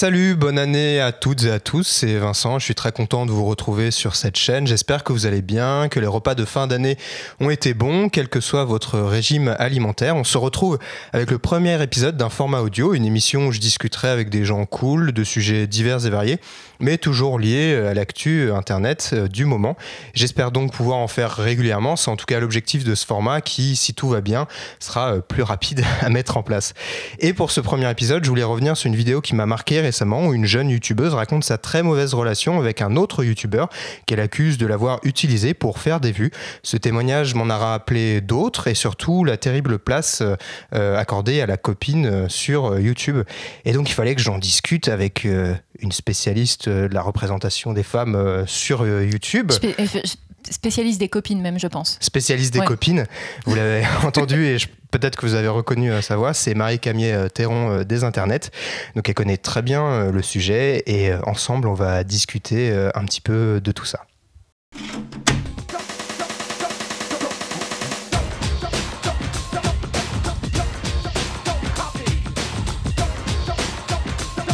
Salut, bonne année à toutes et à tous, c'est Vincent, je suis très content de vous retrouver sur cette chaîne, j'espère que vous allez bien, que les repas de fin d'année ont été bons, quel que soit votre régime alimentaire. On se retrouve avec le premier épisode d'un format audio, une émission où je discuterai avec des gens cool, de sujets divers et variés, mais toujours liés à l'actu Internet euh, du moment. J'espère donc pouvoir en faire régulièrement, c'est en tout cas l'objectif de ce format qui, si tout va bien, sera euh, plus rapide à mettre en place. Et pour ce premier épisode, je voulais revenir sur une vidéo qui m'a marqué récemment où une jeune youtubeuse raconte sa très mauvaise relation avec un autre youtubeur qu'elle accuse de l'avoir utilisé pour faire des vues. Ce témoignage m'en a rappelé d'autres et surtout la terrible place euh, accordée à la copine euh, sur euh, YouTube. Et donc il fallait que j'en discute avec une spécialiste de la représentation des femmes sur YouTube. spécialiste des copines même, je pense. Spécialiste des copines, vous l'avez entendu et peut-être que vous avez reconnu sa voix, c'est Marie Camier Théron des Internets. Donc elle connaît très bien le sujet et ensemble on va discuter un petit peu de tout ça.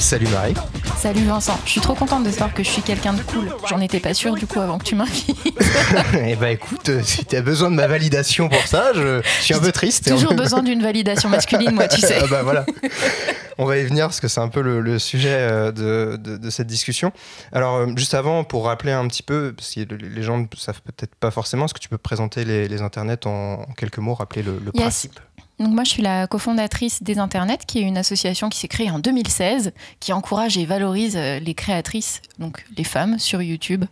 Salut Marie. Salut Vincent, je suis trop contente de savoir que je suis quelqu'un de cool. J'en étais pas sûre du coup avant que tu m'invites. eh bah écoute, euh, si tu as besoin de ma validation pour ça, je, suis un peu triste. Toujours besoin d'une validation masculine, moi, tu sais. ah bah voilà. On va y venir parce que c'est un peu le, sujet euh, de, cette discussion. Alors, euh, juste avant, pour rappeler un petit peu, parce que les gens ne savent peut-être pas forcément, est-ce que tu peux présenter les, internets en, quelques mots, rappeler le, principe? Donc moi, je suis la cofondatrice des Internets, qui est une association qui s'est créée en 2016, qui encourage et valorise euh, les créatrices, donc les femmes, sur YouTube.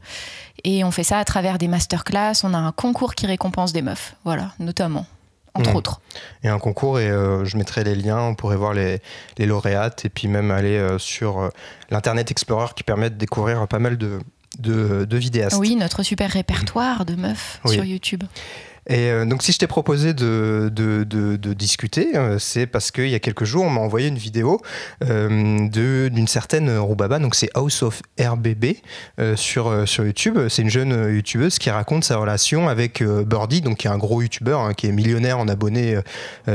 Et on fait ça à travers des masterclass. On a un concours qui récompense des meufs, voilà, notamment. Entre mmh. autres. Et un concours, et euh, je mettrai les liens, on pourrait voir les, lauréates, et puis même aller euh, sur l'Internet Explorer qui permet de découvrir pas mal de, de, vidéastes. Oui, notre super répertoire de meufs sur YouTube. Et euh, donc, si je t'ai proposé de, de, de, discuter, euh, c'est parce qu'il y a quelques jours, on m'a envoyé une vidéo euh, d'une certaine Roubaba, donc c'est House of RBB sur, sur YouTube. C'est une jeune YouTubeuse qui raconte sa relation avec Birdie, donc qui est un gros YouTuber, hein, qui est millionnaire en abonnés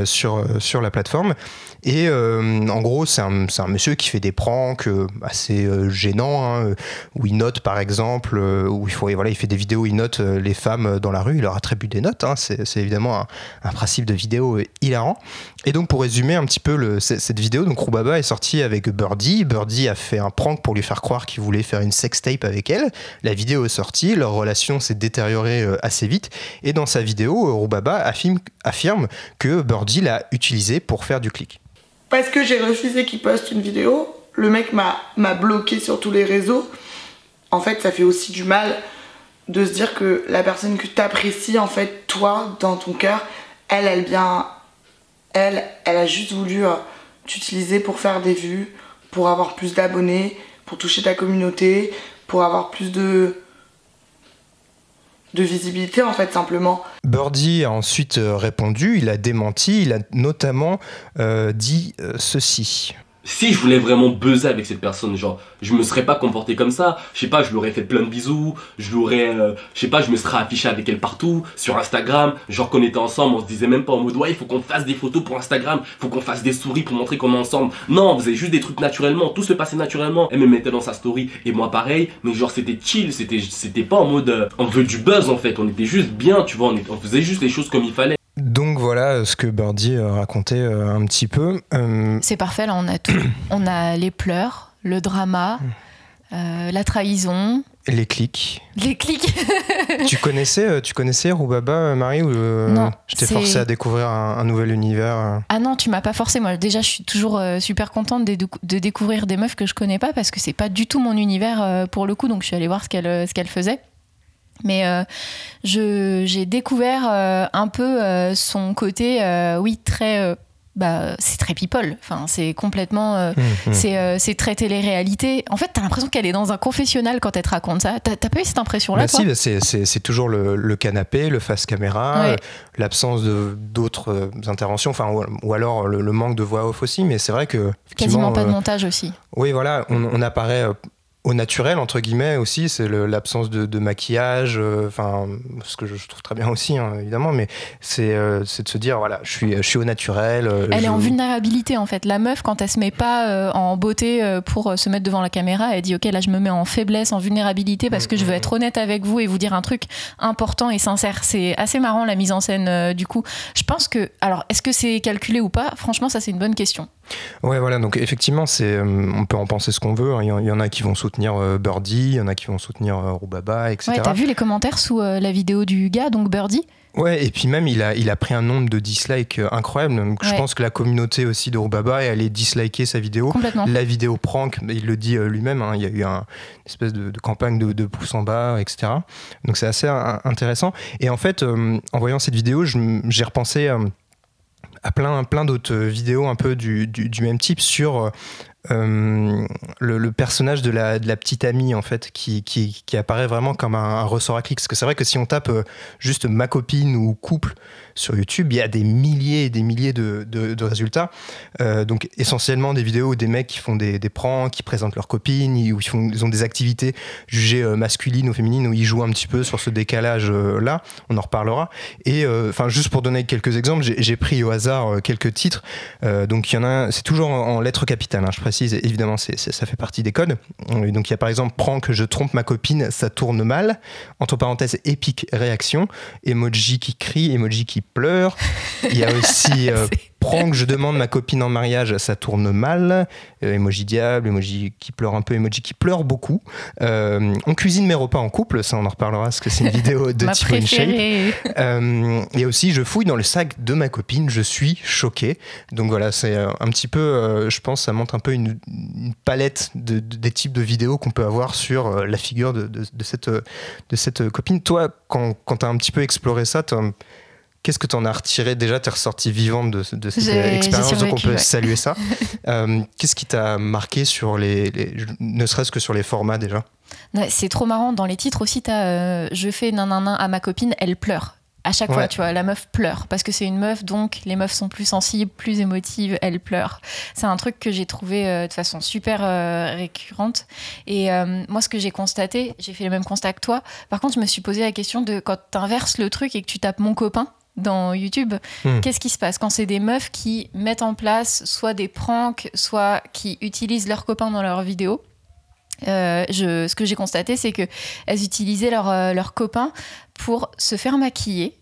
sur, sur la plateforme. Et en gros, c'est un, un, monsieur qui fait des pranks assez gênants, hein, où il note par exemple, où il, faut, voilà, il fait des vidéos où il note les femmes dans la rue, il leur attribue des notes. Hein, c'est évidemment un, principe de vidéo hilarant. Et donc pour résumer un petit peu cette vidéo, donc Roubaba est sorti avec Birdie. Birdie a fait un prank pour lui faire croire qu'il voulait faire une sextape avec elle. La vidéo est sortie, leur relation s'est détériorée euh, assez vite. Et dans sa vidéo, Roubaba affirme, affirme que Birdie l'a utilisé pour faire du clic. Parce que j'ai refusé qu'il poste une vidéo, le mec m'a bloqué sur tous les réseaux. En fait, ça fait aussi du mal de se dire que la personne que tu apprécies, en fait, toi, dans ton cœur, elle, elle bien. Elle, elle a juste voulu euh, t'utiliser pour faire des vues, pour avoir plus d'abonnés, pour toucher ta communauté, pour avoir plus de de visibilité en fait simplement. Birdie a ensuite euh, répondu, il a démenti, il a notamment euh, dit ceci si je voulais vraiment buzzer avec cette personne, genre, je me serais pas comporté comme ça. Je sais pas, je lui aurais fait plein de bisous. Je l'aurais, euh, je sais pas, je me serais affiché avec elle partout, sur Instagram. Genre qu'on était ensemble, on se disait même pas en mode, ouais, il faut qu'on fasse des photos pour Instagram. Faut qu'on fasse des souris pour montrer qu'on est ensemble. Non, on faisait juste des trucs naturellement. Tout se passait naturellement. Elle me mettait dans sa story et moi pareil. Mais genre, c'était chill. C'était, c'était pas en mode, euh, on veut du buzz en fait. On était juste bien, tu vois. On faisait juste les choses comme il fallait. Voilà ce que Birdie racontait euh, un petit peu. Euh, C'est parfait, là on a tout. on a les pleurs, le drama, euh, la trahison. Les clics. Les clics. tu connaissais, tu connaissais Roubaba, Marie ou Non. Je t'ai forcé à découvrir un, nouvel univers. Ah non, tu m'as pas forcé. Moi, déjà, je suis toujours super contente de, de, découvrir des meufs que je connais pas parce que c'est pas du tout mon univers pour le coup. Donc, je suis allée voir ce qu'elle ce qu'elle faisait. Mais euh, j'ai découvert euh, un peu euh, son côté, oui, très. bah, c'est très people. Enfin, c'est complètement. Mmh, mmh. C'est très télé-réalité. En fait, t'as l'impression qu'elle est dans un confessionnel quand elle te raconte ça. T'as pas eu cette impression-là bah Si, c'est toujours le, canapé, le face caméra, l'absence d'autres interventions, enfin, ou, alors le, manque de voix off aussi. Mais c'est vrai que. Quasiment pas de montage aussi. Oui, voilà, on, on apparaît au naturel entre guillemets aussi c'est l'absence de, de maquillage euh, enfin ce que je, je trouve très bien aussi hein, évidemment mais c'est euh, c'est de se dire voilà je suis je suis au naturel euh, Elle je- est en vulnérabilité en fait. La meuf, quand elle se met pas en beauté pour se mettre devant la caméra, elle dit ok là je me mets en faiblesse, en vulnérabilité parce que je veux être honnête avec vous et vous dire un truc important et sincère. C'est assez marrant la mise en scène du coup. Je pense que alors est-ce que c'est calculé ou pas? Franchement ça c'est une bonne question. Ouais, voilà, donc effectivement, c'est, euh, on peut en penser ce qu'on veut. hein. Il y, en- a qui vont soutenir euh, Birdie, il y en a qui vont soutenir euh, Roubaba, etc. Ouais, t'as vu les commentaires sous la vidéo du gars donc Birdie? Ouais, et puis même, il a, il a pris un nombre de dislikes incroyable. Donc, Je pense que la communauté aussi de Roubaba est allée disliker sa vidéo. complètement. La vidéo prank, il le dit lui-même, hein, il y a eu un, une espèce de, de campagne de, de pouces en bas, etc. Donc c'est assez intéressant. Et en fait, euh, en voyant cette vidéo, j'ai repensé euh, à plein, plein d'autres vidéos un peu du, du- du même type sur euh, le, personnage de la, petite amie, en fait, qui, qui, apparaît vraiment comme un, ressort à clics. Parce que c'est vrai que si on tape euh, juste ma copine ou couple sur YouTube, il y a des milliers et des milliers de, résultats. Euh, donc essentiellement des vidéos où des mecs qui font des, des pranks, qui présentent leur copine, ils- où ils, font, ils ont des activités jugées masculines ou féminines, où ils jouent un petit peu sur ce décalage-là. On en reparlera. Et enfin, juste pour donner quelques exemples, j'ai pris au hasard quelques titres. Donc il y en a, c'est toujours en, en lettres capitales. hein, je précise. Évidemment, ça fait partie des codes. Donc il y a par exemple prank, je trompe ma copine, ça tourne mal. Entre parenthèses, épique réaction. Emoji qui crie, emoji qui pleure. Il y a aussi euh, prank, je demande ma copine en mariage, ça tourne mal. Euh, emoji diable, emoji qui pleure un peu, emoji qui pleure beaucoup. Euh, on cuisine mes repas en couple, ça on en reparlera parce que c'est une vidéo de InShape. préférée. Euh, et aussi, je fouille dans le sac de ma copine, je suis choqué. Donc voilà, c'est euh, un petit peu, euh, je pense, ça montre un peu une, une palette de, de- des types de vidéos qu'on peut avoir sur euh, la figure de, cette, euh, de cette copine. Toi, quand, quand tu as un petit peu exploré ça, t'as- Qu'est-ce que tu en as retiré Déjà, tu es ressortie vivante de, de cette euh, expérience, donc on peut ouais. saluer ça. Euh, Qu'est-ce qui t'a marqué sur les, les- ne serait-ce que sur les formats déjà? C'est trop marrant. Dans les titres aussi, t'as euh, Je fais nanana à ma copine, elle pleure. À chaque fois, tu vois, la meuf pleure. Parce que c'est une meuf, donc les meufs sont plus sensibles, plus émotives, elles pleurent. C'est un truc que j'ai trouvé euh, de façon super récurrente. Et moi, ce que j'ai constaté, j'ai fait le même constat que toi. Par contre, je me suis posé la question de quand t'inverses le truc et que tu tapes mon copain dans YouTube, Hmm. qu'est-ce qui se passe quand c'est des meufs qui mettent en place soit des pranks, soit qui utilisent leurs copains dans leurs vidéos? Euh, je, ce que j'ai constaté, c'est que elles utilisaient leurs euh, leurs copains pour se faire maquiller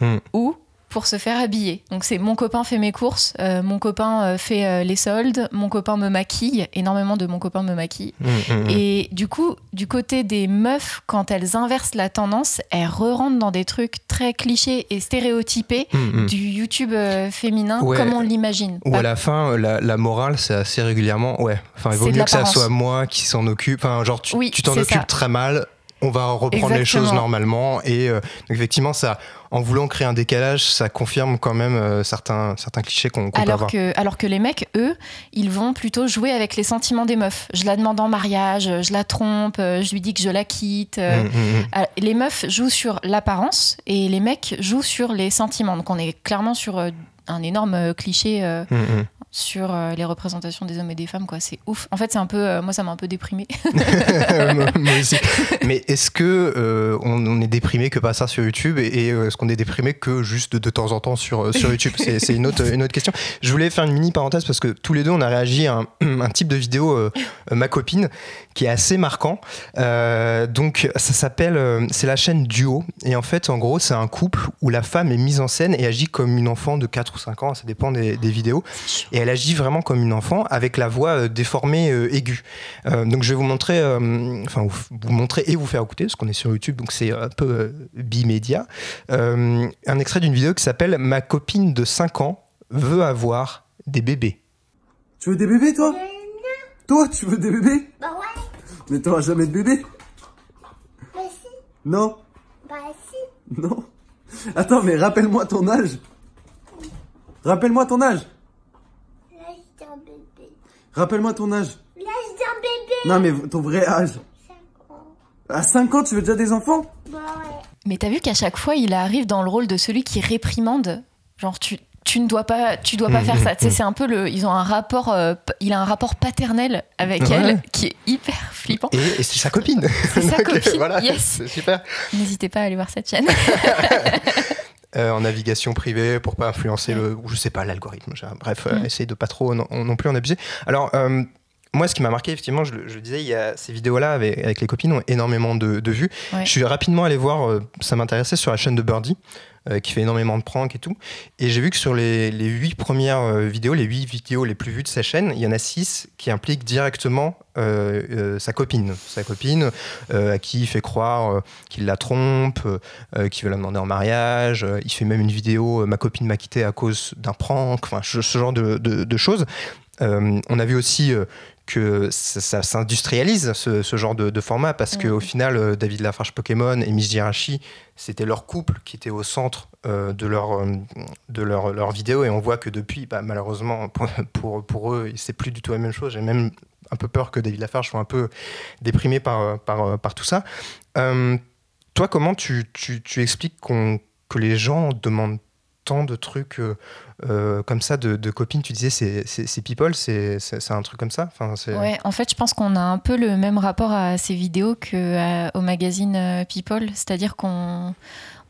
Hmm. ou pour se faire habiller. Donc c'est mon copain fait mes courses, euh, mon copain euh, fait euh, les soldes, mon copain me maquille, énormément de mon copain me maquille. Hum, hum, hum. Et du coup, du côté des meufs, quand elles inversent la tendance, elles re-rentrent dans des trucs très clichés et stéréotypés du YouTube euh, féminin Ouais. comme on l'imagine. Ou à la fin, la, la morale, c'est assez régulièrement, ouais. Enfin, il vaut mieux que ça soit moi qui s'en occupe. Enfin, genre, tu Oui, t'en occupes ça. très mal. On va reprendre les choses normalement. Et euh, donc effectivement, ça, en voulant créer un décalage, ça confirme quand même euh, certains, certains clichés qu'on peut Alors avoir. que, alors que les mecs, eux, ils vont plutôt jouer avec les sentiments des meufs. Je la demande en mariage, je la trompe, euh, je lui dis que je la quitte. Hum, hum, hum. Les meufs jouent sur l'apparence et les mecs jouent sur les sentiments. Donc on est clairement sur un énorme cliché euh. Sur euh, les représentations des hommes et des femmes. quoi. C'est ouf. En fait, c'est un peu, euh, moi, ça m'a un peu déprimé. Mais est-ce que euh, on, on est déprimé que par ça sur YouTube et, et, est-ce qu'on est déprimé que juste de, de temps en temps sur, sur YouTube? C'est c'est une autre, une autre question. Je voulais faire une mini parenthèse parce que tous les deux on a réagi à un, un type de vidéo ma copine qui est assez marquant. Donc ça s'appelle c'est la chaîne Duo et en fait en gros c'est un couple où la femme est mise en scène et agit comme une enfant de 4 ou 5 ans, ça dépend des, des vidéos et elle agit vraiment comme une enfant avec la voix euh, déformée euh, aiguë. Euh, donc je vais vous montrer, euh, enfin vous, vous montrer et vous faire écouter, parce qu'on est sur YouTube, donc c'est un peu euh, bimédia, euh, un extrait d'une vidéo qui s'appelle Ma copine de 5 ans veut avoir des bébés. Tu veux des bébés, toi? Toi, tu veux des bébés? Bah ouais, Mais t'auras jamais de bébé bah si, Non? Bah si. Non? Attends, mais rappelle-moi ton âge. Rappelle-moi ton âge. Rappelle-moi ton âge L'âge d'un bébé. Non, mais ton vrai âge 5 ans. À 5 ans, tu veux déjà des enfants? Bah ouais. Mais t'as vu qu'à chaque fois, il arrive dans le rôle de celui qui réprimande. Genre, tu tu ne dois pas, tu dois pas faire ça. Tu sais, c'est un peu le, ils ont un rapport, euh, il a un rapport paternel avec Ouais. elle qui est hyper flippant. Et, et c'est sa copine. C'est sa copine, voilà, yes. c'est super. N'hésitez pas à aller voir cette chaîne. Euh, en navigation privée pour pas influencer le, je sais pas, l'algorithme. Bref, euh, Mm. essayer de pas trop non, non plus en abuser. Alors. euh, moi, ce qui m'a marqué, effectivement, je, le- je disais, il y a ces vidéos-là avec, avec les copines ont énormément de, de vues. Ouais. Je suis rapidement allé voir, euh, ça m'intéressait sur la chaîne de Birdie, euh, qui fait énormément de pranks et tout. Et j'ai vu que sur les, les 8 premières euh, vidéos, les 8 vidéos les plus vues de sa chaîne, il y en a 6 qui impliquent directement sa copine. Sa copine à qui il fait croire qu'il la trompe, qu'il veut la demander en mariage. Il fait même une vidéo, ma copine m'a quitté à cause d'un prank, enfin, ce, ce genre de, de- de choses. On a vu aussi que ça, ça s'industrialise ce, ce genre de, de format parce Mhm. qu'au final, euh, David Lafarge Pokémon et Miss Jirachi, c'était leur couple qui était au centre euh, de, leur, euh, de leur, leur vidéo et on voit que depuis, bah, malheureusement, pour, pour, pour eux, c'est plus du tout la même chose. J'ai même un peu peur que David Lafarge soit un peu déprimé par, par, par tout ça. Euh, toi, comment tu, tu, tu expliques qu'on- que les gens demandent tant de trucs euh, euh, comme ça de, copines Tu disais, c'est- people, c'est un truc comme ça en fait, je pense qu'on a un peu le même rapport à ces vidéos qu'au magazine euh, People, c'est-à-dire qu'on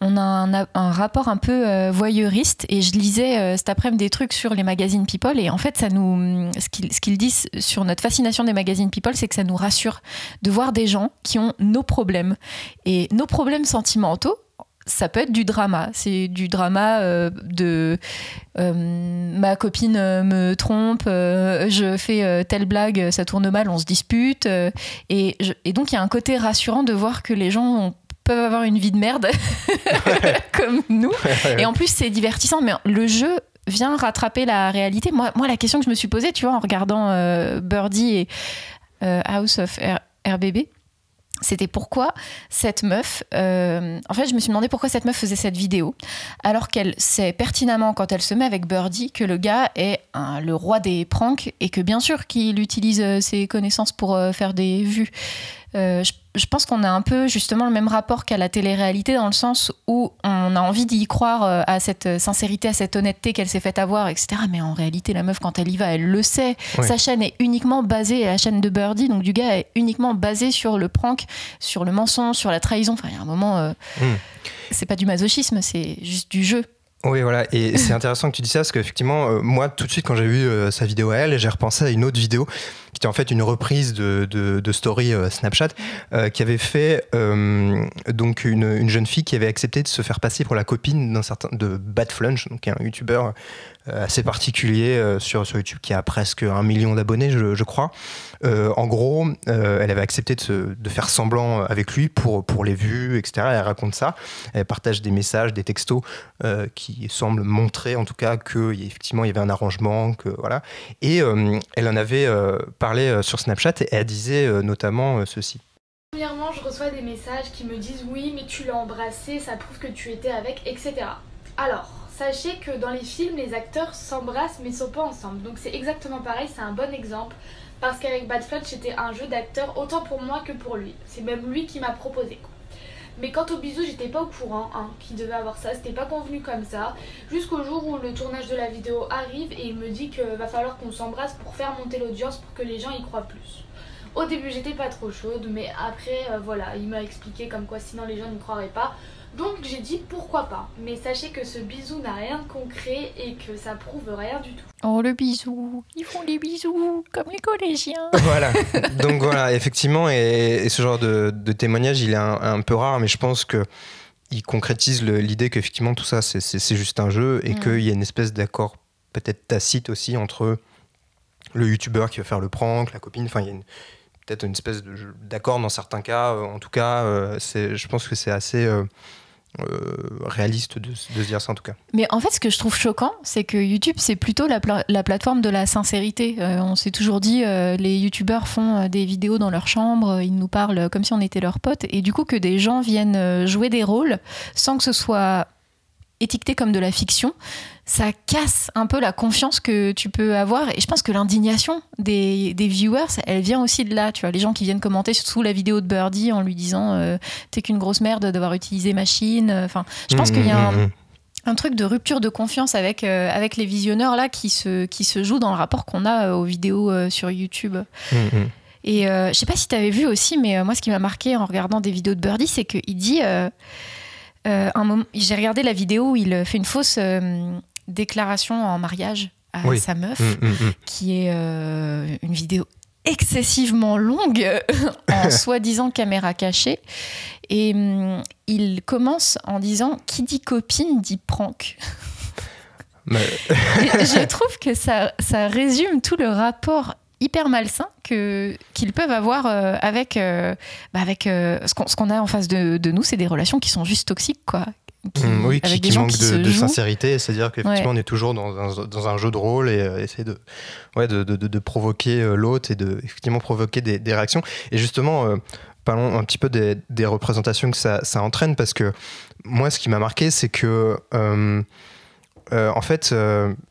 on a un, rapport un peu voyeuriste. Et je lisais cet après-midi des trucs sur les magazines People, et en fait, ça nous, ce qu'ils disent sur notre fascination des magazines People, c'est que ça nous rassure de voir des gens qui ont nos problèmes et nos problèmes sentimentaux. Ça peut être du drama, c'est du drama euh, de euh, ma copine euh, me trompe, euh, je fais telle blague, ça tourne mal, on se dispute. et, je- et donc il y a un côté rassurant de voir que les gens ont- peuvent avoir une vie de merde comme nous. Et en plus c'est divertissant, mais le jeu vient rattraper la réalité. Moi, moi la question que je me suis posée, tu vois, en regardant Birdie et House of R- RBB, c'était pourquoi cette meuf, euh, en fait, je me suis demandé pourquoi cette meuf faisait cette vidéo, alors qu'elle sait pertinemment quand elle se met avec Birdie que le gars est le roi des pranks et que bien sûr qu'il utilise euh, ses connaissances pour euh, faire des vues. Euh, je, je pense qu'on a un peu justement le même rapport qu'à la télé-réalité dans le sens où on a envie d'y croire euh, à cette sincérité, à cette honnêteté qu'elle s'est faite avoir, etc. Mais en réalité, la meuf, quand elle y va, elle le sait. Sa chaîne est uniquement basée, la chaîne de Birdie, donc du gars, est uniquement basée sur le prank, sur le mensonge, sur la trahison. Enfin, il y a un moment, euh, Mm. c'est pas du masochisme, c'est juste du jeu. Oui, voilà. Et c'est intéressant que tu dis ça parce qu'effectivement, euh, moi, tout de suite, quand j'ai vu sa vidéo à elle, j'ai repensé à une autre vidéo qui était en fait une reprise de, story euh, Snapchat euh, qui avait fait euh, donc une, une jeune fille qui avait accepté de se faire passer pour la copine d'un certain de Bad Flunch, donc un youtubeur assez particulier euh, sur, YouTube qui a presque un million d'abonnés, je, crois. Euh, en gros, euh, elle avait accepté de, faire semblant avec lui pour, pour les vues, etc. Elle raconte ça. Elle partage des messages, des textos euh, qui semblent montrer en tout cas qu'effectivement il y avait un arrangement. Que, voilà. Et euh, elle en avait euh, parlé euh, sur Snapchat et elle disait euh, notamment euh, ceci. Premièrement, je reçois des messages qui me disent oui, mais tu l'as embrassé, ça prouve que tu étais avec, etc. Alors, sachez que dans les films, les acteurs s'embrassent mais sont pas ensemble. Donc c'est exactement pareil, c'est un bon exemple. Parce qu'avec Bad Fletch, c'était un jeu d'acteur autant pour moi que pour lui. C'est même lui qui m'a proposé. Mais quant au bisou, j'étais pas au courant hein, qu'il devait avoir ça, c'était pas convenu comme ça. Jusqu'au jour où le tournage de la vidéo arrive et il me dit qu'il va falloir qu'on s'embrasse pour faire monter l'audience pour que les gens y croient plus. Au début, j'étais pas trop chaude, mais après, euh, voilà, il m'a expliqué comme quoi sinon les gens n'y croiraient pas. Donc j'ai dit pourquoi pas. Mais sachez que ce bisou n'a rien de concret et que ça prouve rien du tout. Oh, le bisou, ils font les bisous comme les collégiens. voilà. Donc voilà, effectivement, et, et ce genre de, de témoignage, il est un, un peu rare, mais je pense que il concrétise l'idée qu'effectivement tout ça, c'est- juste un jeu et Mm. qu'il y a une espèce d'accord peut-être tacite aussi entre le youtubeur qui va faire le prank, la copine, enfin il y a une- peut-être une espèce d'accord dans certains cas. euh, En tout cas, euh, c'est- je pense que c'est assez euh, réaliste de, se dire ça en tout cas. Mais en fait, ce que je trouve choquant, c'est que YouTube, c'est plutôt la, pla- la plateforme de la sincérité. Euh, on s'est toujours dit, euh, les YouTubeurs font des vidéos dans leur chambre, ils nous parlent comme si on était leurs potes, et du coup que des gens viennent jouer des rôles sans que ce soit étiqueté comme de la fiction, ça casse un peu la confiance que tu peux avoir. Et je pense que l'indignation des, des viewers, elle vient aussi de là. Tu vois, les gens qui viennent commenter sous la vidéo de Birdie en lui disant euh, T'es qu'une grosse merde d'avoir utilisé machine. Enfin, je pense qu'il y a un, Mm, mm, mm. un truc de rupture de confiance avec, euh, avec les visionneurs là qui se, qui se joue dans le rapport qu'on a euh, aux vidéos euh, sur YouTube. Et euh, je sais pas si tu avais vu aussi, mais euh, moi, ce qui m'a marqué en regardant des vidéos de Birdie, c'est qu'il dit. Euh, euh, un moment, j'ai regardé la vidéo où il fait une fausse euh, déclaration en mariage à Oui. sa meuf, Mm, mm, mm. qui est euh, une vidéo excessivement longue en soi-disant caméra cachée. Et hum, il commence en disant qui dit copine dit prank. Mais- je trouve que ça, ça résume tout le rapport hyper malsain que qu'ils peuvent avoir euh, avec euh, bah, avec euh, ce qu'on a en face de, de nous c'est des relations qui sont juste toxiques quoi Qui- Mm, oui, avec qui, des qui gens manque qui de, sincérité, c'est-à-dire qu'effectivement Ouais. on est toujours dans un, dans un jeu de rôle et euh, essayer de, ouais, de, de, provoquer l'autre et de effectivement provoquer des, des réactions. Et justement, euh, parlons un petit peu des, des représentations que ça, ça entraîne parce que moi, ce qui m'a marqué, c'est que euh, en fait,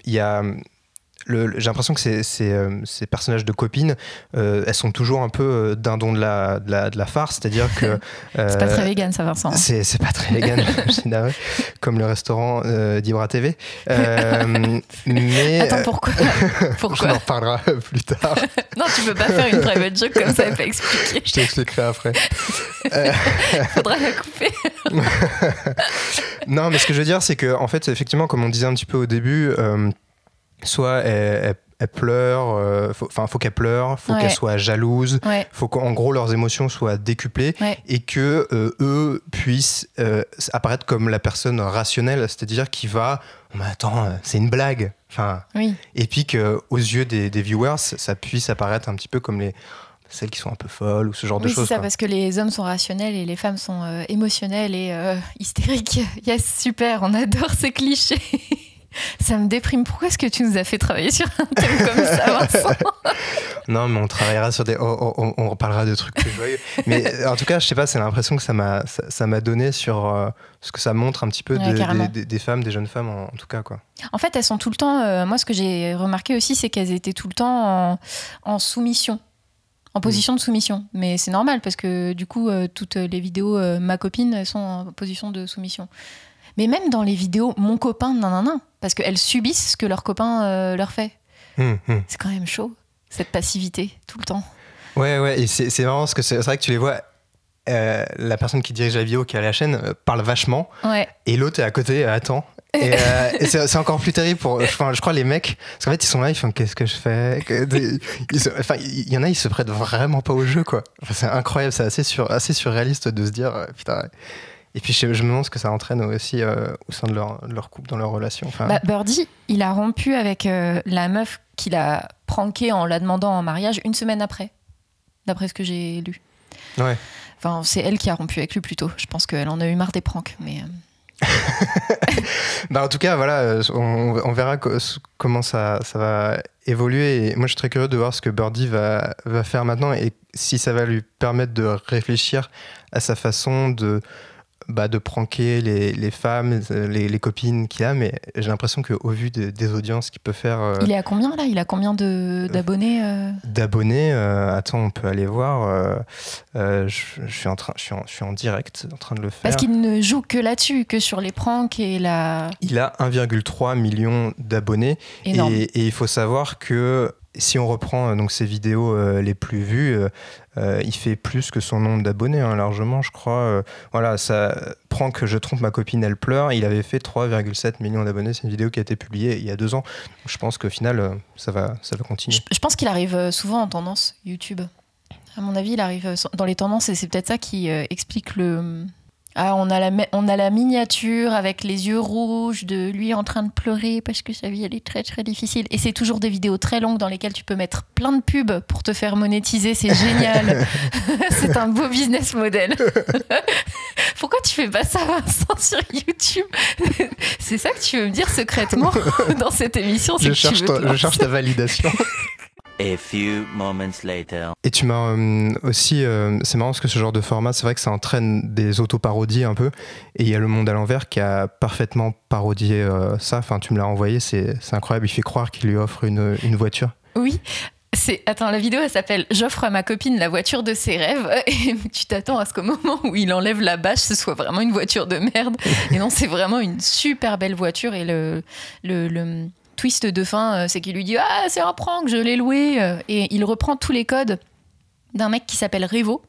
il y a j'ai l'impression que ces, ces, euh, ces personnages de copines, euh, elles sont toujours un peu euh, dindons de la, de la, de la farce, c'est-à-dire que. c'est pas très vegan ça Vincent c'est c'est pas très vegan, comme le restaurant euh, d'Ibra TV. Mais attends euh, pourquoi? On pourquoi? En reparlera plus tard. non tu peux pas faire une private joke comme ça et pas expliquer Je t'expliquerai après. faudra la couper Non, mais ce que je veux dire, c'est que en fait, effectivement, comme on disait un petit peu au début, soit elle, elle- elle pleure, euh, faut- enfin, faut qu'elle pleure, faut Ouais. qu'elle soit jalouse. ouais faut qu'en gros leurs émotions soient décuplées Ouais. et que euh, eux puissent euh, apparaître comme la personne rationnelle, c'est-à-dire qui va, mais attends, c'est une blague, enfin, oui et puis que aux yeux des, des viewers, ça puisse apparaître un petit peu comme les celles qui sont un peu folles ou ce genre de oui c'est choses. ça quoi. parce que les hommes sont rationnels et les femmes sont euh, émotionnelles et euh, hystériques yes super on adore ces clichés ça me déprime pourquoi est-ce que tu nous as fait travailler sur un thème comme ça Vincent Non, mais on travaillera sur des, on, on- on reparlera de trucs plus joyeux. mais euh, en tout cas, je sais pas, c'est l'impression que ça m'a, ça, ça m'a donné sur euh, ce que ça montre un petit peu Ouais, des, des- des femmes, des jeunes femmes en, en tout cas quoi. En fait, elles sont tout le temps. euh, moi, ce que j'ai remarqué aussi, c'est qu'elles étaient tout le temps en, en soumission, en position de soumission. Mais c'est normal parce que du coup, euh, toutes les vidéos, euh, ma copine, elles sont en position de soumission. Mais même dans les vidéos, mon copain, nan nan nan, parce qu'elles subissent ce que leur copain euh, leur fait. Hum, hum. C'est quand même chaud, cette passivité, tout le temps. Ouais, ouais, et c'est marrant parce que c'est vrai que tu les vois. euh, la personne qui dirige la vidéo, qui a la chaîne, euh, parle vachement, Ouais, et l'autre est à côté, euh, attend. Et, euh, et c'est encore plus terrible pour, enfin, je crois, les mecs. Parce qu'en fait, ils sont là, ils font qu'est-ce que je fais? Ils se- Enfin, il y en a, ils se prêtent vraiment pas au jeu, quoi. Enfin, c'est incroyable, c'est assez, sur, assez surréaliste de se dire, putain. Et puis, je, je me demande ce que ça entraîne aussi euh, au sein de leur, couple, dans leur relation. Enfin, Bah, Birdie, il a rompu avec euh, la meuf qu'il a pranké en la demandant en mariage une semaine après, d'après ce que j'ai lu. ouais. Enfin, c'est elle qui a rompu avec lui plutôt. Je pense qu'elle en a eu marre des pranks. Mais euh, Bah, en tout cas, voilà, on, on verra co- comment ça, ça va évoluer. Et moi, je suis très curieux de voir ce que Birdie va, va faire maintenant et si ça va lui permettre de réfléchir à sa façon de, bah, de pranker les, les femmes, les, les copines qu'il a. Mais j'ai l'impression qu'au vu de- des audiences qu'il peut faire euh, il est à combien là? Il a combien d'abonnés euh? d'abonnés, euh, attends, on peut aller voir. je, suis en train, je, suis en, je suis en direct en train de le faire. Parce qu'il ne joue que là-dessus, que sur les pranks et la. Il a 1,3 million d'abonnés. Énorme. Et, et il faut savoir que si on reprend euh, donc ses vidéos euh, les plus vues, euh, il fait plus que son nombre d'abonnés, hein, largement, je crois. Voilà, ça prend que je trompe ma copine, elle pleure. Il avait fait 3,7 millions d'abonnés. C'est une vidéo qui a été publiée il y a deux ans. Je pense qu'au final, ça va, ça va continuer. Je, je pense qu'il arrive souvent en tendance YouTube. À mon avis, il arrive dans les tendances et c'est peut-être ça qui explique le. Ah, on a, la, me- on a la miniature avec les yeux rouges de lui en train de pleurer parce que sa vie elle est très très difficile. Et c'est toujours des vidéos très longues dans lesquelles tu peux mettre plein de pubs pour te faire monétiser. C'est génial. c'est un beau business model. Pourquoi tu fais pas ça, Vincent, sur YouTube? C'est ça que tu veux me dire secrètement dans cette émission Je que tu veux ta, je cherche ta validation. A few moments later. Et tu m'as euh, aussi, euh, c'est marrant parce que ce genre de format, c'est vrai que ça entraîne des autoparodies un peu. Et il y a Le Monde à l'envers qui a parfaitement parodié euh, ça. Enfin, tu me l'as envoyé, c'est incroyable. Il fait croire qu'il lui offre une, une voiture. Oui, attends, la vidéo elle s'appelle J'offre à ma copine la voiture de ses rêves et tu t'attends à ce qu'au moment où il enlève la bâche, ce soit vraiment une voiture de merde. Et non, c'est vraiment une super belle voiture et le le, le twist de fin, euh, c'est qu'il lui dit ah c'est un prank, je l'ai loué euh, et il reprend tous les codes d'un mec qui s'appelle Revo.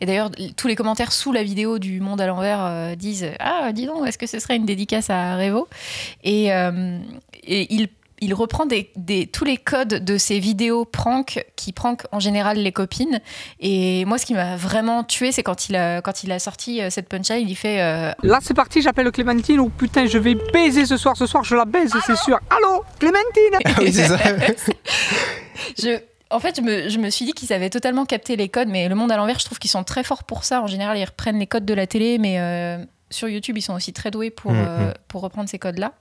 Et d'ailleurs, tous les commentaires sous la vidéo du Monde à l'envers euh, disent Ah, dis donc, est-ce que ce serait une dédicace à Revo? Et, et il, il reprend des, des- tous les codes de ces vidéos prank qui prank en général les copines. Et moi, ce qui m'a vraiment tué, c'est quand il a, quand il a sorti euh, cette punchline, il fait euh, Là c'est parti, j'appelle Clémentine. Oh putain, je vais baiser ce soir. Ce soir, je la baise, c'est sûr. Allô, Clémentine Ah oui, c'est ça. Je, en fait, je me, je me suis dit qu'ils avaient totalement capté les codes, mais le monde à l'envers, je trouve qu'ils sont très forts pour ça. En général, ils reprennent les codes de la télé, mais euh, sur YouTube, ils sont aussi très doués pour, Mhm. euh, pour reprendre ces codes-là.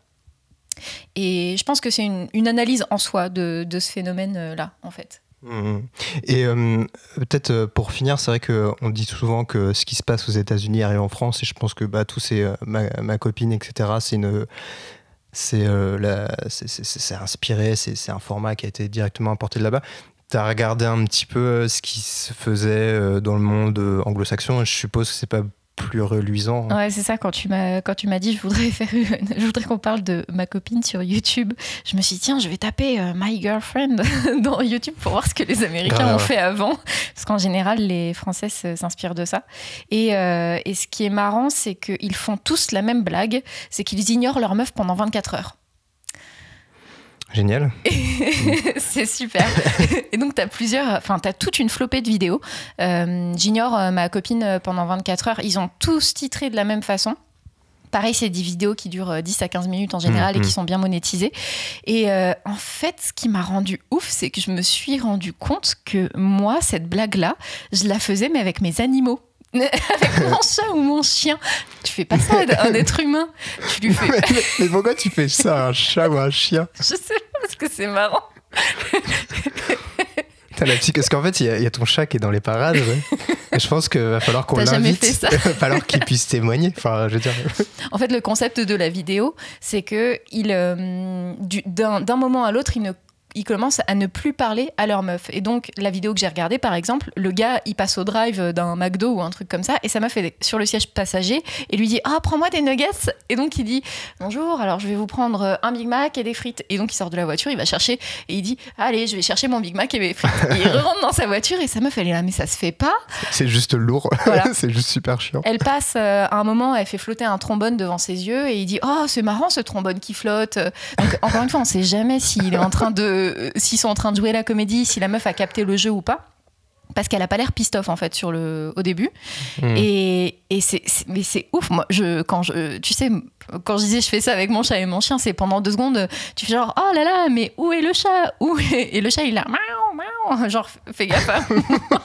Et je pense que c'est une, analyse en soi de, ce phénomène-là, en fait. Mhm. Et euh, peut-être euh, pour finir, c'est vrai qu'on dit souvent que ce qui se passe aux États-Unis arrive en France, et je pense que bah, tous ces euh, ma, copine, etc. C'est une c'est euh, inspiré, c'est un format qui a été directement importé de là-bas. Tu as regardé un petit peu euh, ce qui se faisait euh, dans le monde euh, anglo-saxon, et je suppose que c'est pas plus reluisant. Ouais, c'est ça. Quand tu m'as quand tu m'as dit, je voudrais faire, une- je voudrais qu'on parle de ma copine sur YouTube. Je me suis dit tiens, je vais taper euh, my girlfriend dans YouTube pour voir ce que les Américains ont ouais. fait avant, parce qu'en général les Français se- s'inspirent de ça. Et, euh, et ce qui est marrant, c'est qu'ils font tous la même blague, c'est qu'ils ignorent leur meuf pendant 24 heures. Génial. c'est super. Et donc, tu as plusieurs, enfin, tu as toute une flopée de vidéos. Euh, J'ignore euh, ma copine euh, pendant 24 heures. Ils ont tous titré de la même façon. Pareil, c'est des vidéos qui durent euh, 10 à 15 minutes en général Mhm. et qui sont bien monétisées. Et euh, en fait, ce qui m'a rendu ouf, c'est que je me suis rendu compte que moi, cette blague-là, je la faisais, mais avec mes animaux. avec mon chat ou mon chien. Tu fais pas ça à un être humain. Tu lui fais. mais, mais pourquoi tu fais ça à un chat ou à un chien? Je sais pas, parce que c'est marrant. T'as la psy- Parce qu'en fait, il y, a- il y a ton chat qui est dans les parades. ouais. Et je pense qu'il va falloir qu'on l'invite. Il va falloir qu'il puisse témoigner. Enfin, je veux dire. En fait, le concept de la vidéo, c'est que il, euh, du- d'un d'un moment à l'autre, il ne ils commencent à ne plus parler à leur meuf. Et donc, la vidéo que j'ai regardée, par exemple, le gars, il passe au drive d'un McDo ou un truc comme ça, et sa meuf est sur le siège passager et lui dit Ah, prends-moi des nuggets. Et donc, il dit Bonjour, alors je vais vous prendre un Big Mac et des frites. Et donc, il sort de la voiture, il va chercher, et il dit Allez, je vais chercher mon Big Mac et mes frites. Et il rentre dans sa voiture, et sa meuf, elle est là, mais ça se fait pas. C'est juste lourd. Voilà. c'est juste super chiant. Elle passe euh, à un moment, elle fait flotter un trombone devant ses yeux et il dit Oh, c'est marrant ce trombone qui flotte. Donc, encore une fois, on sait jamais s'il est en train de, euh, s'ils sont en train de jouer la comédie, si la meuf a capté le jeu ou pas. Parce qu'elle a pas l'air pissed off en fait sur le, au début. Mm. Et, et c'est, mais c'est ouf. Moi, je, quand je, tu sais, quand je disais je fais ça avec mon chat et mon chien, c'est pendant deux secondes, tu fais genre oh là là, mais où est le chat? Où est... Et le chat il a. Genre fais gaffe. à moi.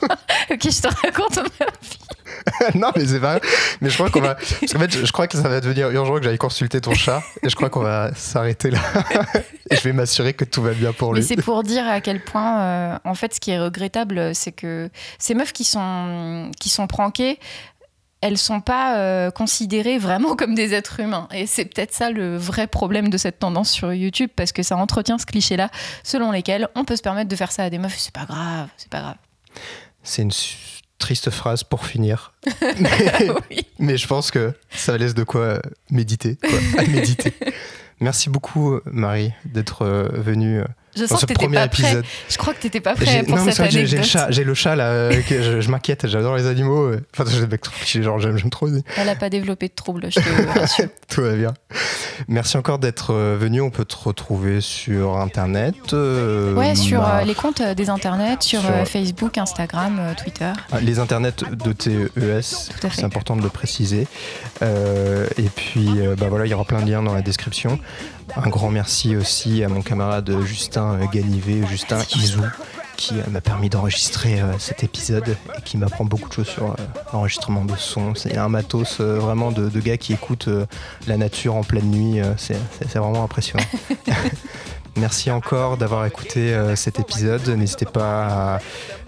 ok, je te raconte ma vie. non, mais c'est pas. Mais je crois qu'on va. Parce qu'en fait, je, crois que ça va devenir urgent que j'aille consulter ton chat. Et je crois qu'on va s'arrêter là. et je vais m'assurer que tout va bien pour Mais lui. c'est pour dire à quel point, euh, en fait, ce qui est regrettable, c'est que ces meufs qui sont, qui sont prankées, elles sont pas euh, considérées vraiment comme des êtres humains. Et c'est peut-être ça le vrai problème de cette tendance sur YouTube, parce que ça entretient ce cliché-là, selon lesquels on peut se permettre de faire ça à des meufs. C'est pas grave, c'est pas grave. C'est une triste phrase pour finir. mais, Oui. mais je pense que ça laisse de quoi méditer. quoi, à méditer. Merci beaucoup, Marie, d'être euh, venue euh, Je sens que t'étais pas prêt. Je crois que t'étais pas prêt pour non, cette que j'ai- le anecdote. chat, j'ai le chat là, euh, que je, je m'inquiète, j'adore les animaux. euh. Enfin, genre, j'aime trop. Elle a pas développé de troubles, je te rassure. Tout va bien. Merci encore d'être euh, venu. On peut te retrouver sur Internet. euh, Ouais, sur bah, les comptes des internets, sur, Sur- Facebook, Instagram, Twitter. ah, Les internets de TES, à fait. c'est important de le préciser. Et puis, bah voilà, il y aura plein de liens dans la description. Un grand merci aussi à mon camarade Justin Ganivet, Justin Izou, qui m'a permis d'enregistrer euh, cet épisode et qui m'apprend beaucoup de choses sur euh, l'enregistrement de son. C'est un matos euh, vraiment de, gars qui écoutent la nature en pleine nuit. c'est vraiment impressionnant. Merci encore d'avoir écouté euh, cet épisode. N'hésitez pas à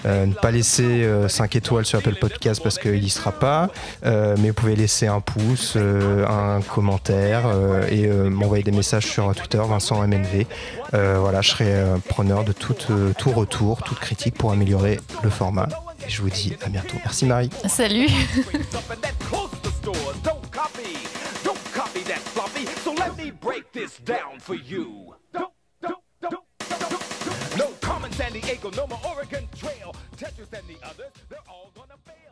euh, ne pas laisser 5 étoiles sur Apple Podcast parce qu'il n'y sera pas. Euh, mais vous pouvez laisser un pouce, euh, un commentaire euh, et euh, m'envoyer des messages sur Twitter, Vincent MNV. Euh, voilà, je serai euh, preneur de tout, euh, tout retour, toute critique pour améliorer le format. Et je vous dis à bientôt. Merci Marie. Salut Close the stores, don't copy, don't copy that floppy. So let me break this down for you. San Diego, Noma, Oregon Trail. Tetris and the others, they're all gonna fail.